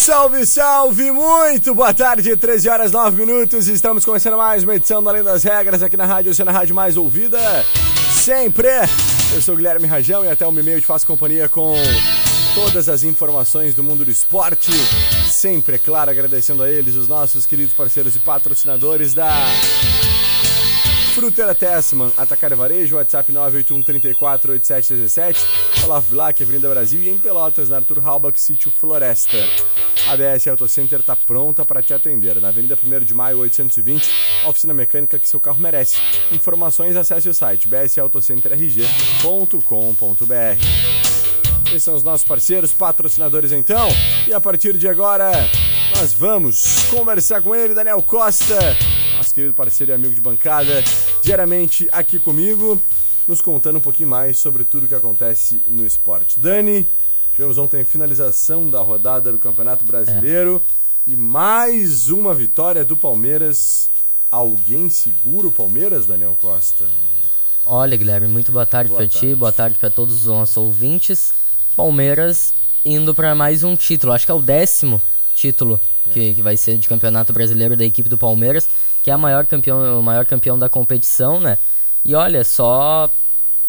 Salve, salve! Muito boa tarde, 13 horas 9 minutos. Estamos começando mais uma edição do Além das Regras aqui na Rádio Oceana Rádio Mais Ouvida. Sempre! Eu sou Guilherme Rajão e até o e-mail te faço companhia com todas as informações do mundo do esporte. Sempre, é claro, agradecendo a eles, os nossos queridos parceiros e patrocinadores da Fruteira Tessman, Atacar Varejo, WhatsApp 981 34 8717, Olavo Bilac, Avenida Brasil e em Pelotas, na Arthur Halbach, Sítio Floresta. A BS Auto Center está pronta para te atender. Na Avenida 1 de Maio 820, oficina mecânica que seu carro merece. Informações acesse o site bsautocenterrg.com.br. Esses são os nossos parceiros, patrocinadores então. E a partir de agora, nós vamos conversar com ele, Daniel Costa, nosso querido parceiro e amigo de bancada, diariamente aqui comigo, nos contando um pouquinho mais sobre tudo que acontece no esporte. Dani, tivemos ontem a finalização da rodada do Campeonato Brasileiro e mais uma vitória do Palmeiras. Alguém segura o Palmeiras, Daniel Costa? Olha, Guilherme, muito boa tarde para ti, boa tarde para todos os nossos ouvintes. Palmeiras indo para mais um título, acho que é o décimo título que, que vai ser de Campeonato Brasileiro da equipe do Palmeiras, que é a maior campeão, o maior campeão da competição, né? E olha, só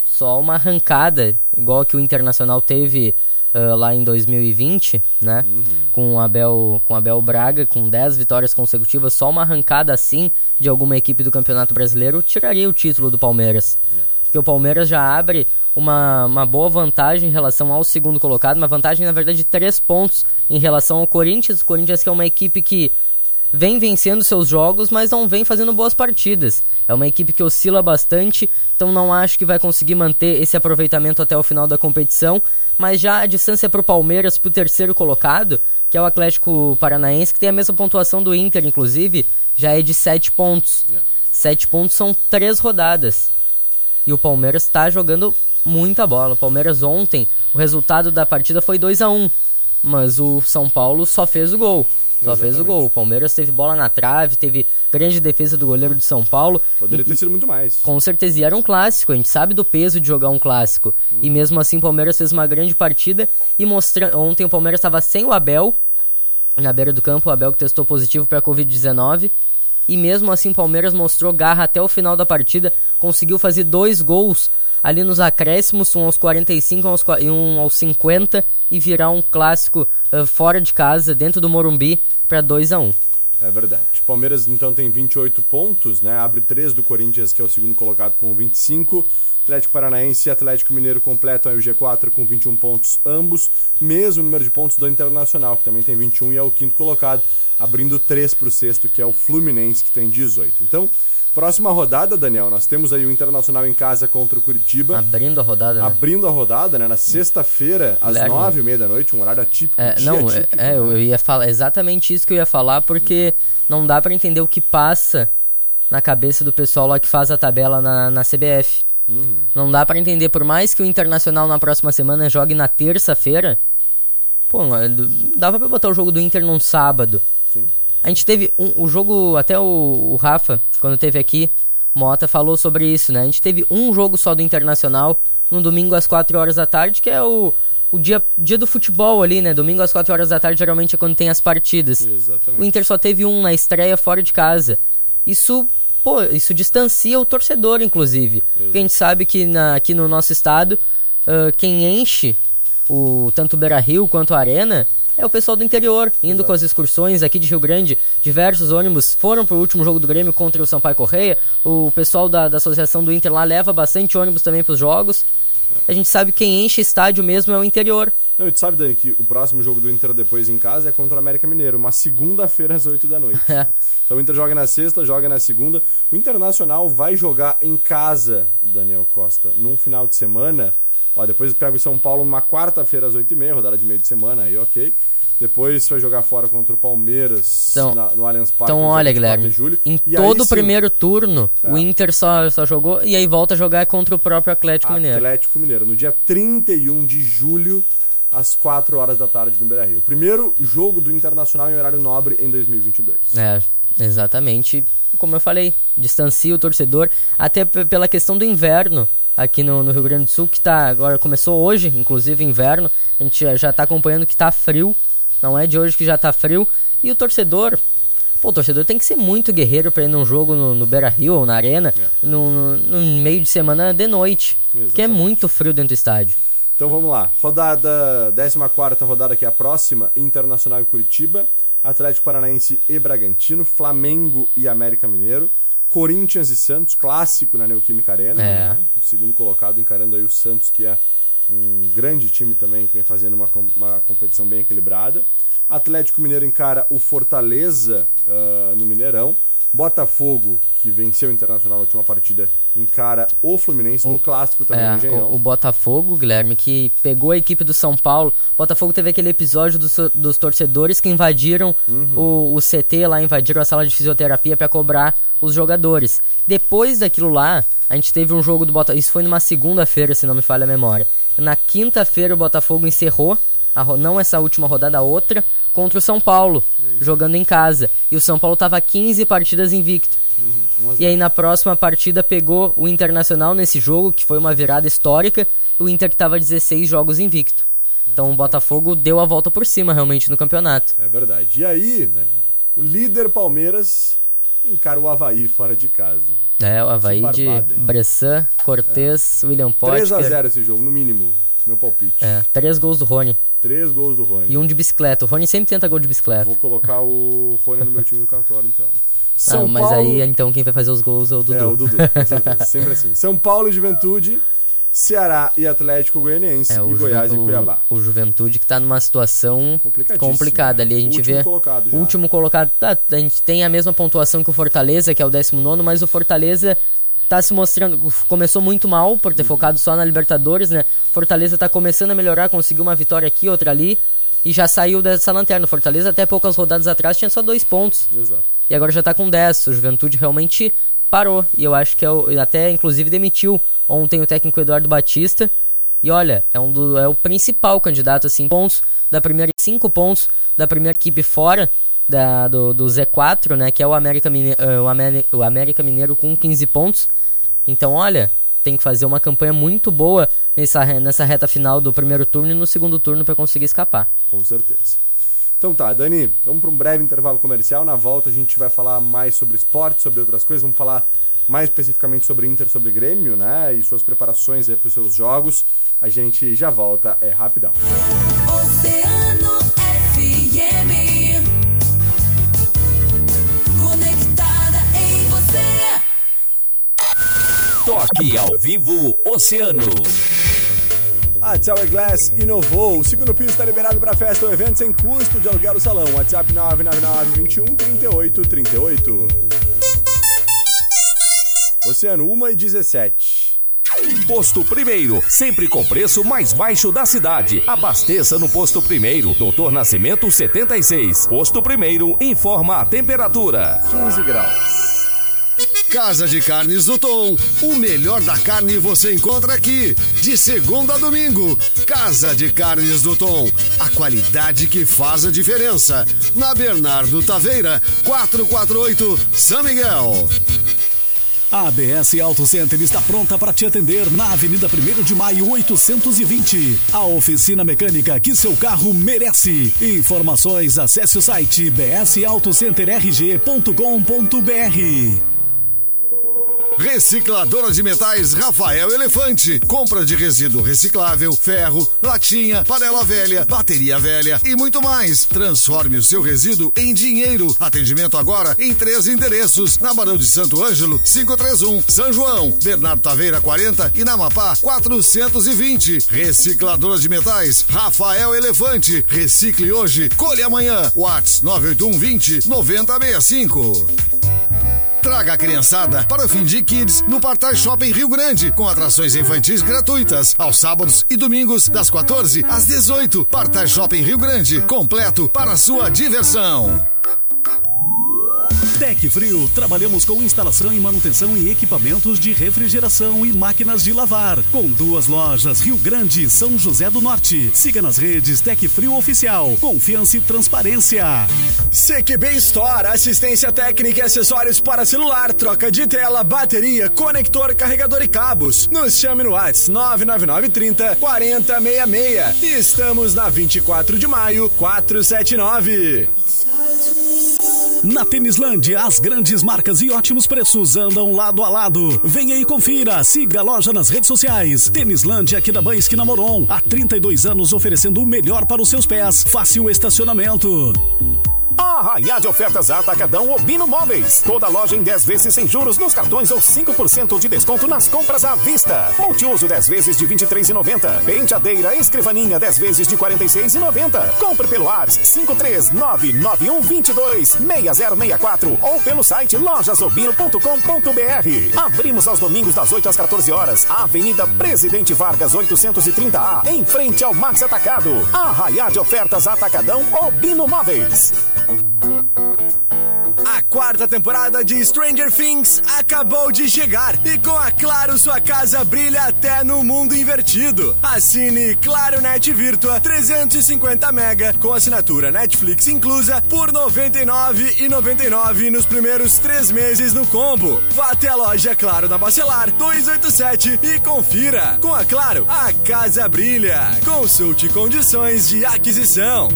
só uma arrancada, igual que o Internacional teve uh, lá em 2020, né? Uhum. Com Abel, com Abel Braga, com 10 vitórias consecutivas, só uma arrancada assim de alguma equipe do Campeonato Brasileiro tiraria o título do Palmeiras. Porque o Palmeiras já abre uma, uma boa vantagem em relação ao segundo colocado, uma vantagem, na verdade, de 3 pontos em relação ao Corinthians. O Corinthians que é uma equipe que vem vencendo seus jogos, mas não vem fazendo boas partidas. É uma equipe que oscila bastante, então não acho que vai conseguir manter esse aproveitamento até o final da competição. Mas já a distância para o Palmeiras, para o terceiro colocado, que é o Atlético Paranaense, que tem a mesma pontuação do Inter, inclusive, já é de 7 pontos. Yeah. 7 pontos são 3 rodadas. E o Palmeiras está jogando muita bola. O Palmeiras ontem, o resultado da partida foi 2 a 1 mas o São Paulo só fez o gol. Só fez o Exatamente. gol. O Palmeiras teve bola na trave, teve grande defesa do goleiro de São Paulo. Poderia ter sido muito mais. Com certeza, e era um clássico, a gente sabe do peso de jogar um clássico. E mesmo assim o Palmeiras fez uma grande partida e mostra... ontem o Palmeiras estava sem o Abel na beira do campo, o Abel que testou positivo para a Covid-19. E mesmo assim o Palmeiras mostrou garra até o final da partida, conseguiu fazer dois gols ali nos acréscimos, um aos 45 aos e um aos 50 e virar um clássico eh, fora de casa, dentro do Morumbi, para 2 a 1 É verdade. Palmeiras então tem 28 pontos, né? Abre 3 do Corinthians, que é o segundo colocado com 25. Atlético Paranaense e Atlético Mineiro completam aí o G4 com 21 pontos ambos, mesmo número de pontos do Internacional, que também tem 21 e é o quinto colocado, abrindo 3 para o sexto, que é o Fluminense, que tem 18. Então, próxima rodada, Daniel, nós temos aí o Internacional em casa contra o Curitiba. Abrindo a rodada, né? Abrindo a rodada, né? Na sexta-feira, às nove e meia da noite, um horário atípico. É, dia não, é, atípico, é, né? eu ia falar exatamente isso que eu ia falar, porque não dá pra entender o que passa na cabeça do pessoal lá que faz a tabela na, na CBF. Uhum. Não dá pra entender, por mais que o Internacional na próxima semana jogue na terça-feira, pô, dava pra botar o jogo do Inter num sábado. Sim. A gente teve um, o jogo, até o, o Rafa, quando teve aqui, Mota falou sobre isso, né? A gente teve um jogo só do Internacional no domingo às 4 horas da tarde, que é o, o dia, dia do futebol ali, né? Domingo às 4 horas da tarde geralmente é quando tem as partidas. Exatamente. O Inter só teve um na estreia fora de casa. Isso, pô, isso distancia o torcedor, inclusive. Porque a gente sabe que na- aqui no nosso estado, ah, quem enche o tanto o Beira Rio quanto a Arena é o pessoal do interior, indo Exato. com as excursões aqui de Rio Grande. Diversos ônibus foram pro último jogo do Grêmio contra o Sampaio Correia. O pessoal da, da Associação do Inter lá leva bastante ônibus também pros jogos. A gente sabe quem enche estádio mesmo é o interior. Não, e tu sabe, Dani, que o próximo jogo do Inter depois em casa é contra o América Mineiro, uma segunda-feira às 8 da noite. É. Então o Inter joga na sexta, joga na segunda. O Internacional vai jogar em casa, Daniel Costa, num final de semana. Ó, depois pega o São Paulo numa quarta-feira às 8h30, rodada de meio de semana, aí ok. Depois vai jogar fora contra o Palmeiras então, na, no Allianz Parque. Então, olha, Guilherme, julho. em todo o primeiro turno, é. o Inter só, só jogou e aí volta a jogar contra o próprio Atlético, Atlético Mineiro. Atlético Mineiro, no dia 31 de julho, às 4 horas da tarde no Beira-Rio. Primeiro jogo do Internacional em horário nobre em 2022. É, exatamente. Como eu falei, distancia o torcedor, até pela questão do inverno aqui no, no, Rio Grande do Sul, que tá agora começou hoje, inclusive inverno. A gente já está acompanhando que tá frio não é de hoje que já tá frio. E o torcedor, Pô, o torcedor tem que ser muito guerreiro para ir num jogo no, no Beira Rio ou na Arena é. no, no, no, meio de semana de noite. Exatamente. Que é muito frio dentro do estádio. Então vamos lá. Rodada, 14 rodada que é a próxima: Internacional e Curitiba, Atlético Paranaense e Bragantino, Flamengo e América Mineiro, Corinthians e Santos, clássico na Neoquímica Arena. É. Né? O segundo colocado encarando aí o Santos, que é um grande time também que vem fazendo uma, uma competição bem equilibrada. Atlético Mineiro encara o Fortaleza uh, no Mineirão. Botafogo, que venceu o Internacional na última partida, encara o Fluminense no clássico também é, O, o, Botafogo, Guilherme, que pegou a equipe do São Paulo. O Botafogo teve aquele episódio dos, dos torcedores que invadiram uhum. o, o, CT lá, invadiram a sala de fisioterapia para cobrar os jogadores. Depois daquilo lá, a gente teve um jogo do Botafogo. Isso foi numa segunda-feira, se não me falha a memória. Na quinta-feira, o Botafogo encerrou, a, não essa última rodada, a outra, contra o São Paulo, jogando em casa. E o São Paulo estava 15 partidas invicto. Uhum, e aí na próxima partida pegou o Internacional nesse jogo, que foi uma virada histórica. O Inter que estava 16 jogos invicto. Então o Botafogo deu a volta por cima realmente no campeonato. É verdade. E aí, Daniel, o líder Palmeiras encara o Havaí fora de casa. É, o Havaí de Bressan, Cortez, é. William Potker. 3x0 esse jogo, no mínimo. Meu palpite. É, três gols do Rony. Três gols do Rony. E um de bicicleta. O Rony sempre tenta gol de bicicleta. Vou colocar o Rony no meu time do cartório, então. São Não, mas Paulo... aí então quem vai fazer os gols é o Dudu. É, o Dudu, sempre assim. São Paulo e Juventude, Ceará e Atlético Goianiense é, e Goiás Ju... e Cuiabá. O, o Juventude que tá numa situação complicada ali. A gente último vê. Colocado já. Último colocado. Tá, a gente tem a mesma pontuação que o Fortaleza, que é o 19, mas o Fortaleza tá se mostrando. Começou muito mal por ter uhum. focado só na Libertadores, né? Fortaleza tá começando a melhorar, conseguiu uma vitória aqui, outra ali. E já saiu dessa lanterna. Fortaleza, até poucas rodadas atrás, tinha só dois pontos. Exato. E agora já tá com 10. O Juventude realmente parou. E eu acho que é o, até, inclusive, demitiu ontem o técnico Eduardo Batista. E olha, é, um do, é o principal candidato, assim, pontos da primeira, cinco pontos da primeira equipe fora da, do, do Z4, né? Que é o América, Mineiro, uh, o, América, o América Mineiro com 15 pontos. Então, olha, tem que fazer uma campanha muito boa nessa, nessa reta final do primeiro turno e no segundo turno para conseguir escapar. Com certeza. Então tá, Dani, vamos para um breve intervalo comercial. Na volta a gente vai falar mais sobre esporte, sobre outras coisas. Vamos falar mais especificamente sobre Inter, sobre Grêmio, né? E suas preparações aí para os seus jogos. A gente já volta, é rapidão. Oceano FM. Toque ao vivo Oceano. A Tower Glass inovou. O segundo piso está liberado para festa ou evento sem custo de aluguel do salão. WhatsApp 999 21 38 38. Oceano 1 e 17. Posto Primeiro, sempre com preço mais baixo da cidade. Abasteça no Posto Primeiro, Doutor Nascimento 76. Posto Primeiro informa a temperatura: 15 graus. Casa de Carnes do Tom. O melhor da carne você encontra aqui. De segunda a domingo. Casa de Carnes do Tom. A qualidade que faz a diferença. Na Bernardo Taveira, 448, São Miguel. A ABS Auto Center está pronta para te atender na Avenida 1 de Maio 820. A oficina mecânica que seu carro merece. Informações, acesse o site bsautocenterrg.com.br. Recicladora de metais Rafael Elefante. Compra de resíduo reciclável, ferro, latinha, panela velha, bateria velha e muito mais. Transforme o seu resíduo em dinheiro. Atendimento agora em três endereços: na Barão de Santo Ângelo, 531, São João, Bernardo Taveira 40 e na Mapá 420. Recicladora de metais Rafael Elefante. Recicle hoje, colhe amanhã. Whats 981 20 9065. Traga a criançada para o fim de Kids no Partai Shopping Rio Grande, com atrações infantis gratuitas, aos sábados e domingos, das 14 às 18. Partai Shopping Rio Grande, completo para sua diversão. Tec Frio, trabalhamos com instalação e manutenção em equipamentos de refrigeração e máquinas de lavar. Com duas lojas, Rio Grande e São José do Norte. Siga nas redes Tec Frio Oficial. Confiança e transparência. CQB Store, assistência técnica e acessórios para celular, troca de tela, bateria, conector, carregador e cabos. Nos chame no WhatsApp 99930 4066. Estamos na 24 de maio, 479. Na Tênislândia, as grandes marcas e ótimos preços andam lado a lado. Venha e confira. Siga a loja nas redes sociais. Tênislândia aqui da Banha Esquina Moron. Há 32 anos oferecendo o melhor para os seus pés. Fácil estacionamento. Arraiá de ofertas Atacadão Obino Móveis. Toda loja em 10 vezes sem juros nos cartões ou 5% de desconto nas compras à vista. Multiuso 10 vezes de R$ 23,90. Penteadeira escrivaninha 10 vezes de R$ 46,90. Compre pelo ARS 53991226064 ou pelo site lojasobino.com.br. Abrimos aos domingos das 8 às 14 horas. Avenida Presidente Vargas 830A, em frente ao Max Atacado. Arraiá de ofertas Atacadão Obino Móveis. Quarta temporada de Stranger Things acabou de chegar e com a Claro sua casa brilha até no mundo invertido. Assine Claro Net Virtua 350 mega com assinatura Netflix inclusa por R$ 99,99 nos primeiros três meses no combo. Vá até a loja Claro na Bacelar 287 e confira. Com a Claro, a casa brilha. Consulte condições de aquisição.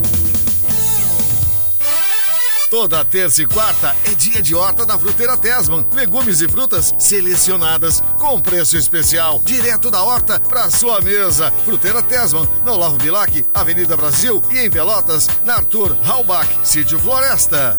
Toda terça e quarta é dia de horta da Fruteira Tesman. Legumes e frutas selecionadas com preço especial, direto da horta para sua mesa. Fruteira Tesman, na Olavo Bilac, Avenida Brasil e em Pelotas, na Arthur Halbach, Sítio Floresta.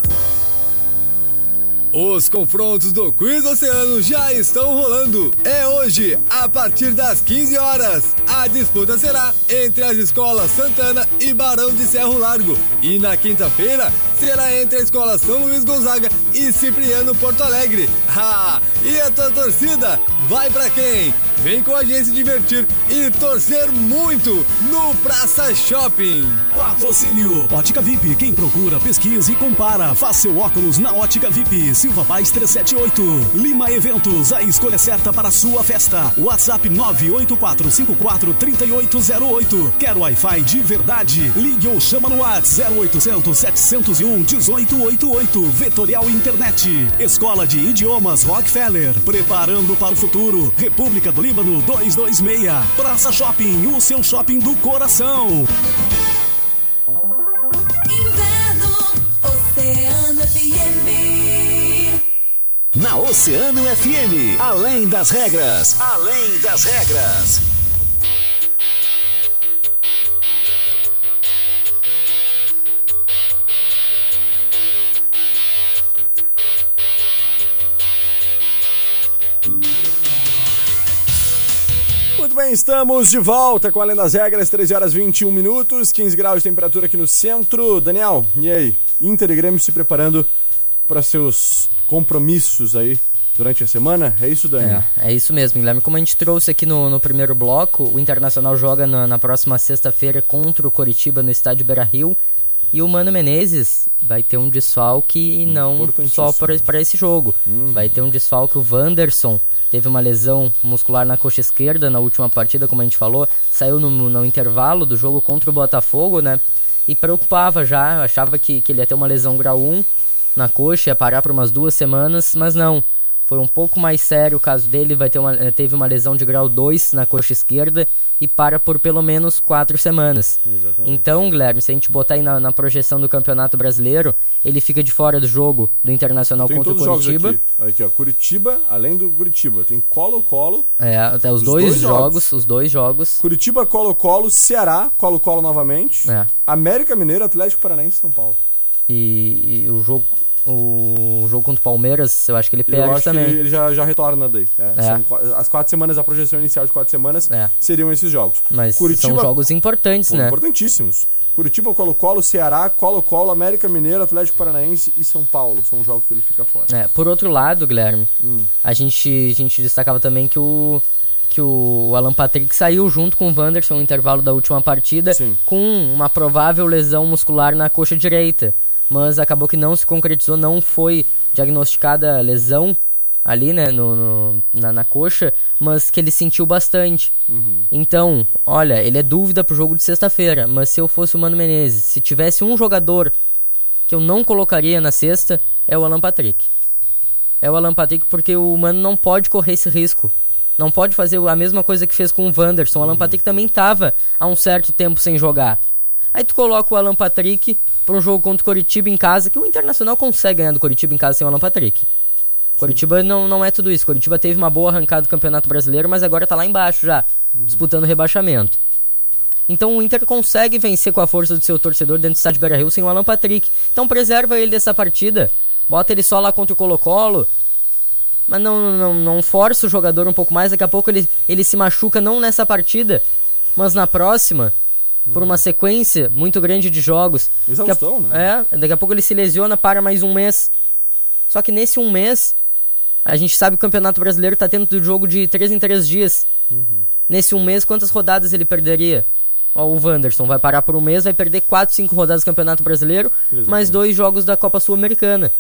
Os confrontos do Quiz Oceano já estão rolando. É hoje, a partir das 15 horas. A disputa será entre as escolas Santana e Barão de Cerro Largo. E na quinta-feira, será entre a escola São Luís Gonzaga e Cipriano Porto Alegre. Ha! E a tua torcida vai para quem? Vem com a gente se divertir e torcer muito no Praça Shopping. Patrocínio. Ótica VIP. Quem procura, pesquisa e compara. Faça seu óculos na Ótica VIP. Silva Paz 378. Lima Eventos. A escolha certa para a sua festa. WhatsApp 984543808. Quero Wi-Fi de verdade? Ligue ou chama no WhatsApp 0800 701 1888. Vetorial Internet. Escola de Idiomas Rockefeller. Preparando para o futuro. República do Líbano 226. Praça Shopping, o seu shopping do coração. Inverno, Oceano FM. Na Oceano FM, além das regras, além das regras. Bem, estamos de volta com Além das Regras, 13 horas 21 minutos, 15 graus de temperatura aqui no centro. Daniel, e aí? Inter e Grêmio se preparando para seus compromissos aí durante a semana? É isso, Dani? É, é isso mesmo, Guilherme. Como a gente trouxe aqui no, no primeiro bloco, o Internacional joga na, na próxima sexta-feira contra o Coritiba no estádio Beira-Rio. E o Mano Menezes vai ter um desfalque não só para esse jogo. Vai ter um desfalque o Wanderson. Teve uma lesão muscular na coxa esquerda na última partida, como a gente falou. Saiu no, no intervalo do jogo contra o Botafogo, né? E preocupava já, achava que, que ele ia ter uma lesão grau 1 na coxa, ia parar por umas duas semanas, mas não. Foi um pouco mais sério o caso dele, vai ter uma, eh, teve uma lesão de grau 2 na coxa esquerda e para por pelo menos quatro semanas. Exatamente. Então, Guilherme, se a gente botar aí na, na projeção do Campeonato Brasileiro, ele fica de fora do jogo do Internacional contra o Curitiba. aqui. Olha aqui, ó. Curitiba, além do Curitiba, tem Colo-Colo. É, até os, Os dois, dois jogos, jogos. os dois jogos. Curitiba, Colo-Colo, Ceará, Colo-Colo novamente. É. América Mineiro, Atlético Paranaense e São Paulo. E, e o jogo o jogo contra o Palmeiras, eu acho que ele perde eu acho também. que ele, já, já retorna daí. É, É. são as quatro semanas, a projeção inicial de quatro semanas É. seriam esses jogos. Mas Curitiba, são jogos importantes, pô, né? importantíssimos. Curitiba, Colo-Colo, Ceará, Colo-Colo, América Mineiro, Atlético Paranaense e São Paulo. São jogos que ele fica fora. É, por outro lado, Guilherme, Hum. a, gente, a gente destacava também que o, que o Alan Patrick saiu junto com o Wanderson no intervalo da última partida Sim. com uma provável lesão muscular na coxa direita. Mas acabou que não se concretizou, não foi diagnosticada lesão ali, né, no, no- na, na coxa, mas que ele sentiu bastante. Então, olha, ele é dúvida pro jogo de sexta-feira, mas se eu fosse o Mano Menezes, se tivesse um jogador que eu não colocaria na sexta, é o Alan Patrick. É o Alan Patrick porque o Mano não pode correr esse risco. Não pode fazer a mesma coisa que fez com o Wanderson. O Alan Patrick também tava há um certo tempo sem jogar. Aí tu coloca o Alan Patrick para um jogo contra o Coritiba em casa, que o Internacional consegue ganhar do Coritiba em casa sem o Alan Patrick. Coritiba não, não é tudo isso. Coritiba teve uma boa arrancada do Campeonato Brasileiro, mas agora tá lá embaixo já, disputando rebaixamento. Então o Inter consegue vencer com a força do seu torcedor dentro do estádio Beira-Rio sem o Alan Patrick. Então preserva ele dessa partida. Bota ele só lá contra o Colo-Colo. Mas não, não, não força o jogador um pouco mais. Daqui a pouco ele, ele se machuca não nessa partida, mas na próxima. Por uma sequência muito grande de jogos. Daqui a- Exaustão, né? É, daqui a pouco ele se lesiona, para mais um mês. Só que nesse um mês, a gente sabe que o Campeonato Brasileiro tá tendo jogo de 3 em 3 dias. Nesse um mês, quantas rodadas ele perderia? Ó, o Wanderson vai parar por um mês, vai perder 4, 5 rodadas do Campeonato Brasileiro, mais dois jogos da Copa Sul-Americana.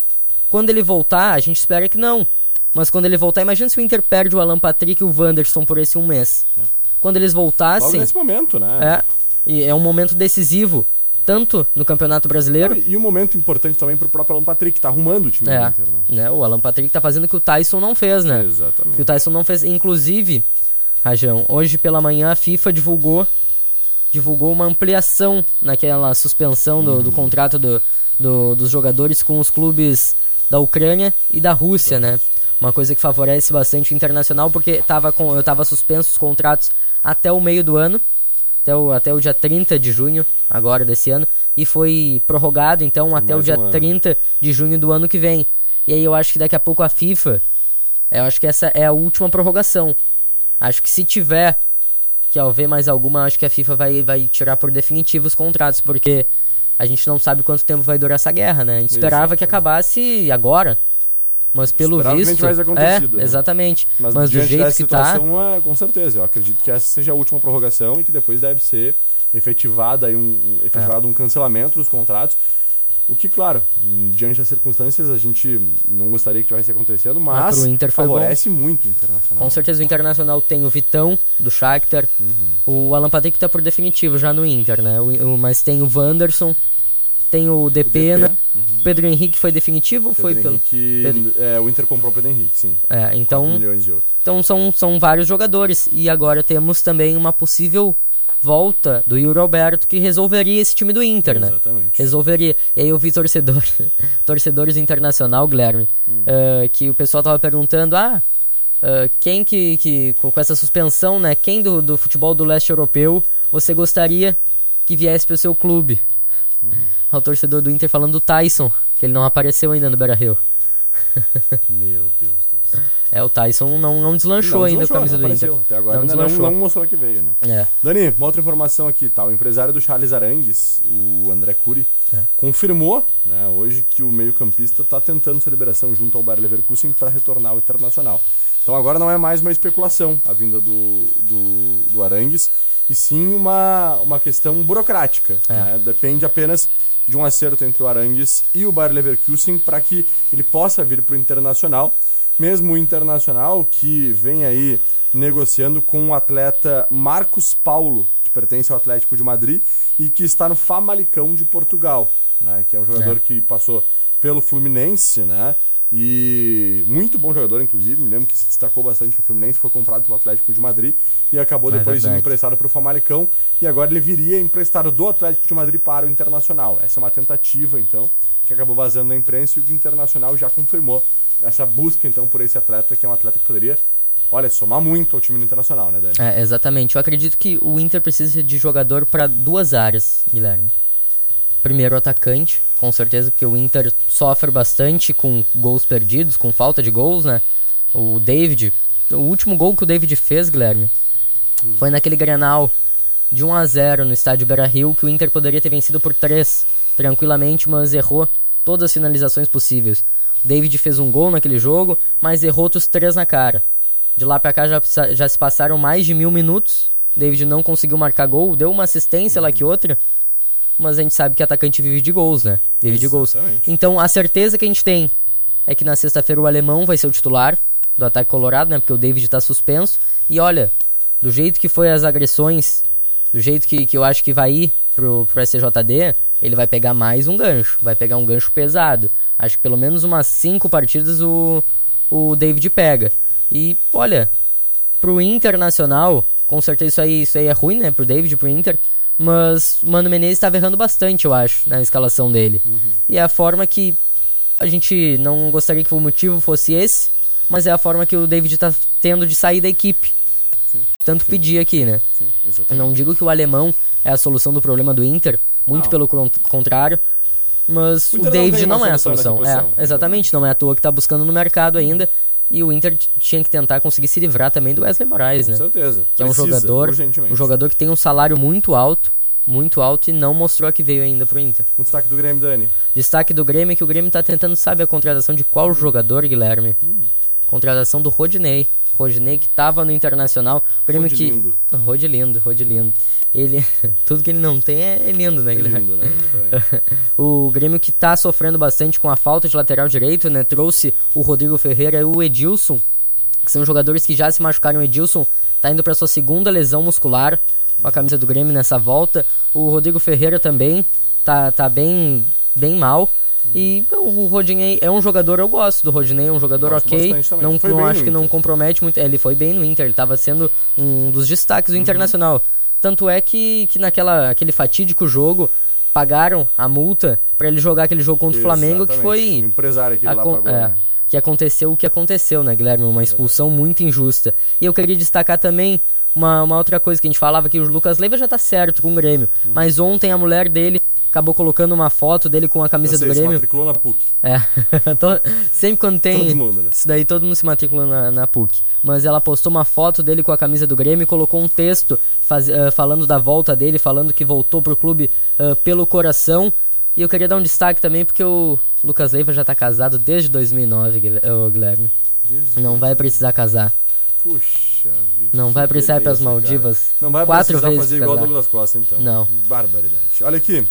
Quando ele voltar, a gente espera que não. Mas quando ele voltar, imagina se o Inter perde o Alan Patrick e o Wanderson por esse um mês. Quando eles Logo voltassem, nesse momento, né? é, e é um momento decisivo, tanto no Campeonato Brasileiro, E um momento importante também pro próprio Alan Patrick, que tá arrumando o time É, do Inter, né? né? O Alan Patrick tá fazendo o que o Tyson não fez, né? Exatamente. Que o Tyson não fez. Inclusive, Rajão, hoje pela manhã a FIFA divulgou divulgou uma ampliação naquela suspensão do, Uhum. do contrato do, do- dos jogadores com os clubes da Ucrânia e da Rússia, né? Uma coisa que favorece bastante o internacional, porque tava com, eu tava suspenso os contratos até o meio do ano, até o, até o dia 30 de junho, agora desse ano, e foi prorrogado então até o Mais dia um ano. 30 de junho do ano que vem. E aí eu acho que daqui a pouco a FIFA, eu acho que essa é a última prorrogação. Acho que se tiver que ao ver mais alguma, acho que a FIFA vai, vai tirar por definitivo os contratos, porque a gente não sabe quanto tempo vai durar essa guerra, né? A gente esperava que acabasse agora. Mas pelo visto. tivesse acontecido, é, né? exatamente. Mas, Mas, do jeito que tá. situação, é, com certeza. Eu acredito que essa seja a última prorrogação e que depois deve ser efetivada aí um, efetivado É. um cancelamento dos contratos. O que, claro, diante das circunstâncias, a gente não gostaria que tivesse acontecendo, mas foi favorece muito o Internacional. Com certeza o Internacional tem o Vitão, do Shakhtar. Uhum. O Alan Patrick tá por definitivo já no Inter, né? O, o- mas tem o Wanderson, tem o Depena. O Pedro Henrique foi definitivo ou foi Pedro pelo... Henrique, Pedro- é, o Inter comprou o Pedro Henrique, sim. É, 4 então... Então são, são vários jogadores. E agora temos também uma possível volta do Yuri Alberto que resolveria esse time do Inter, né? Exatamente. Resolveria. E aí eu vi torcedor, torcedores do internacional, Guilherme, Hum. eh, que o pessoal tava perguntando, ah, ah, quem que, que com essa suspensão, né? Quem do, do futebol do leste europeu você gostaria que viesse pro seu clube? Uhum. O torcedor do Inter falando do Tyson, que ele não apareceu ainda no Beira-Rio. Meu Deus do céu. É, o Tyson não, não deslanchou Não ainda deslanchou, a camisa do apareceu. Inter. Até agora Não ainda não, deslanchou. não mostrou que veio, né? É. Dani, uma outra informação aqui, tá? O empresário do Charles Arangues, o André Cury, É. confirmou, né, hoje que o meio-campista tá tentando sua liberação junto ao Bayer Leverkusen para retornar ao Internacional. Então agora não é mais uma especulação a vinda do, do, do Arangues, e sim uma, uma questão burocrática. É. né? Depende apenas de um acerto entre o Arangues e o Bayer Leverkusen para que ele possa vir para o Internacional. Mesmo o Internacional que vem aí negociando com o atleta Marcos Paulo, que pertence ao Atlético de Madrid e que está no Famalicão de Portugal, né? Que é um jogador É. que passou pelo Fluminense, né? E muito bom jogador, inclusive. Me lembro que se destacou bastante no Fluminense, foi comprado pelo Atlético de Madrid e acabou É depois sendo emprestado para o Famalicão. E agora ele viria emprestado do Atlético de Madrid para o Internacional. Essa é uma tentativa, então, que acabou vazando na imprensa e o Internacional já confirmou essa busca, então, por esse atleta, que é um atleta que poderia, olha, somar muito ao time do Internacional, né, Dani? É, exatamente. Eu acredito que o Inter precisa de jogador para duas áreas, Guilherme. Primeiro, atacante, com certeza, porque o Inter sofre bastante com gols perdidos, com falta de gols, né? O David, o último gol que o David fez, Guilherme, foi naquele Grenal de 1 a 0 no estádio Beira-Rio, que o Inter poderia ter vencido por 3 tranquilamente, mas errou todas as finalizações possíveis. O David fez um gol naquele jogo, mas errou outros 3 na cara. De lá pra cá já, já se passaram mais de mil minutos. David não conseguiu marcar gol, deu uma assistência lá que outra. Mas a gente sabe que atacante vive de gols, né? Vive de gols. Exatamente. Então a certeza que a gente tem é que na sexta-feira o alemão vai ser o titular do ataque colorado, né? Porque o David tá suspenso. E olha, do jeito que foi as agressões, do jeito que, que eu acho que vai ir pro, pro SJD, ele vai pegar mais um gancho. Vai pegar um gancho pesado. Acho que pelo menos umas cinco partidas o, o David pega. E olha, pro Internacional, com certeza isso aí, isso aí é ruim, né? Pro David, pro Inter. Mas o Mano Menezes estava errando bastante, eu acho, na escalação dele. E é a forma que a gente não gostaria que o motivo fosse esse, mas é a forma que o David tá tendo de sair da equipe. Sim, Tanto pedir aqui, né? Sim, não digo que o alemão é a solução do problema do Inter, muito Não. pelo con- contrário. Mas O o, não David uma não, é a solução É, exatamente, não é à toa que tá buscando no mercado ainda. E o Inter tinha que tentar conseguir se livrar também do Wesley Moraes, Com né? certeza. Que é um Precisa, jogador, um jogador que tem um salário muito alto, muito alto e não mostrou que veio ainda pro Inter. Um destaque do Grêmio, Dani. Destaque do Grêmio é que o Grêmio tá tentando, sabe, a contratação de qual jogador, Guilherme? Hum. Contratação do Rodinei. Rodinei que tava no Internacional. O Grêmio que. Rodilindo. Rodilindo, Rodilindo. Ele. Tudo que ele não tem é, é lindo, né, É Guilherme? lindo, né? Exatamente. O Grêmio que tá sofrendo bastante com a falta de lateral direito, né? Trouxe o Rodrigo Ferreira e o Edilson, que são jogadores que já se machucaram. O Edilson tá indo pra sua segunda lesão muscular com a camisa do Grêmio nessa volta. O Rodrigo Ferreira também tá, tá bem, bem mal. E o Rodinei é um jogador, eu gosto do Rodinei, é um jogador Gosto ok. Não, não acho que não compromete muito. é, Ele foi bem no Inter, ele tava sendo um dos destaques Uhum. do Internacional. Tanto é que, que naquela aquele fatídico jogo pagaram a multa pra ele jogar aquele jogo contra o Flamengo, que Exatamente. foi O empresário aqui lá pagou, é, né? que aconteceu o que aconteceu, né, Guilherme? Uma expulsão muito injusta. E eu queria destacar também uma, uma outra coisa que a gente falava que o Lucas Leiva já tá certo com o Grêmio. Uhum. Mas ontem a mulher dele acabou colocando uma foto dele com a camisa sei, do se Grêmio. matriculou na PUC. É, sempre quando tem. Todo mundo, né? Isso daí todo mundo se matricula na, na PUC. Mas ela postou uma foto dele com a camisa do Grêmio e colocou um texto faz- eh, falando da volta dele, falando que voltou pro clube eh, pelo coração. E eu queria dar um destaque também porque o Lucas Leiva já tá casado desde 2009, Guilher- ô, Guilherme. Desde Não vai precisar casar. Puxa vida. Não vai precisar ir pras beleza, Maldivas. cara. Não vai quatro precisar vezes fazer igual o. Douglas Costa, então. Não. Barbaridade. Olha aqui.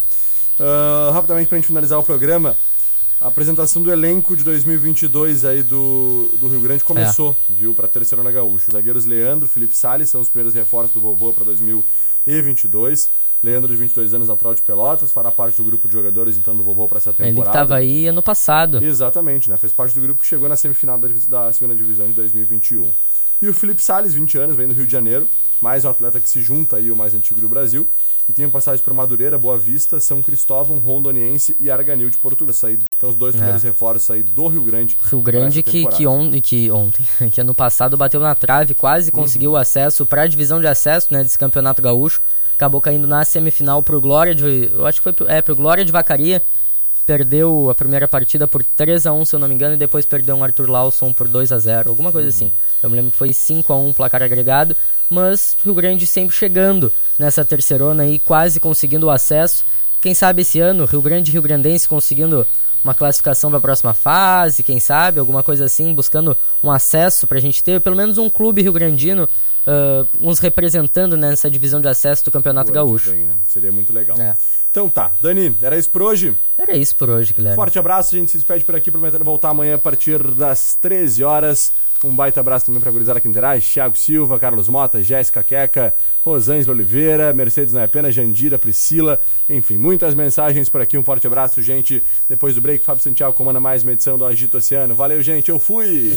Ah, rapidamente pra gente finalizar o programa. A apresentação do elenco de 2022 aí do, do Rio Grande começou, viu, pra terceira na Gaúcho. Os zagueiros Leandro, Felipe Salles são os primeiros reforços do vovô pra 2022. Leandro, de 22 anos, natural de Pelotas, fará parte do grupo de jogadores, então, do vovô pra essa Ele temporada. que tava aí ano passado. Exatamente, né? Fez parte do grupo que chegou na semifinal da, da segunda divisão de 2021. E o Felipe Salles, 20 anos, vem do Rio de Janeiro, mais um atleta que se junta aí, o mais antigo do Brasil, e tem passagens por Madureira, Boa Vista, São Cristóvão, Rondoniense e Arganil de Portugal. Saí, então, os dois primeiros reforços aí do Rio Grande. Rio Grande que, que, on, que ontem, que ano passado bateu na trave, quase conseguiu o acesso para a divisão de acesso né, desse campeonato gaúcho. Acabou caindo na semifinal pro Glória de. Eu acho que foi pro, é, pro Glória de Vacaria. Perdeu a primeira partida por 3 a 1 se eu não me engano, e depois perdeu um Arthur Lawson por 2 a 0 alguma coisa assim. Eu me lembro que foi 5 a 1 placar agregado, mas Rio Grande sempre chegando nessa terceirona aí, quase conseguindo o acesso. Quem sabe esse ano, Rio Grande e Rio Grandense conseguindo uma classificação para a próxima fase, quem sabe, alguma coisa assim, buscando um acesso pra gente ter pelo menos um clube rio-grandino ah, uns representando nessa divisão de acesso do Campeonato que Gaúcho. né? Seria muito legal. É. Então tá, Dani, era isso por hoje? Era isso por hoje, Guilherme. Forte abraço, a gente se despede por aqui, prometendo voltar amanhã a partir das 13 horas. Um baita abraço também pra gurizada que interage, Thiago Silva, Carlos Mota, Jéssica Queca, Rosângela Oliveira, Mercedes não é pena, Jandira, Priscila, enfim, muitas mensagens por aqui. Um forte abraço, gente. Depois do break, Fábio Santiago comanda mais uma edição do Agito Oceano. Valeu, gente, eu fui!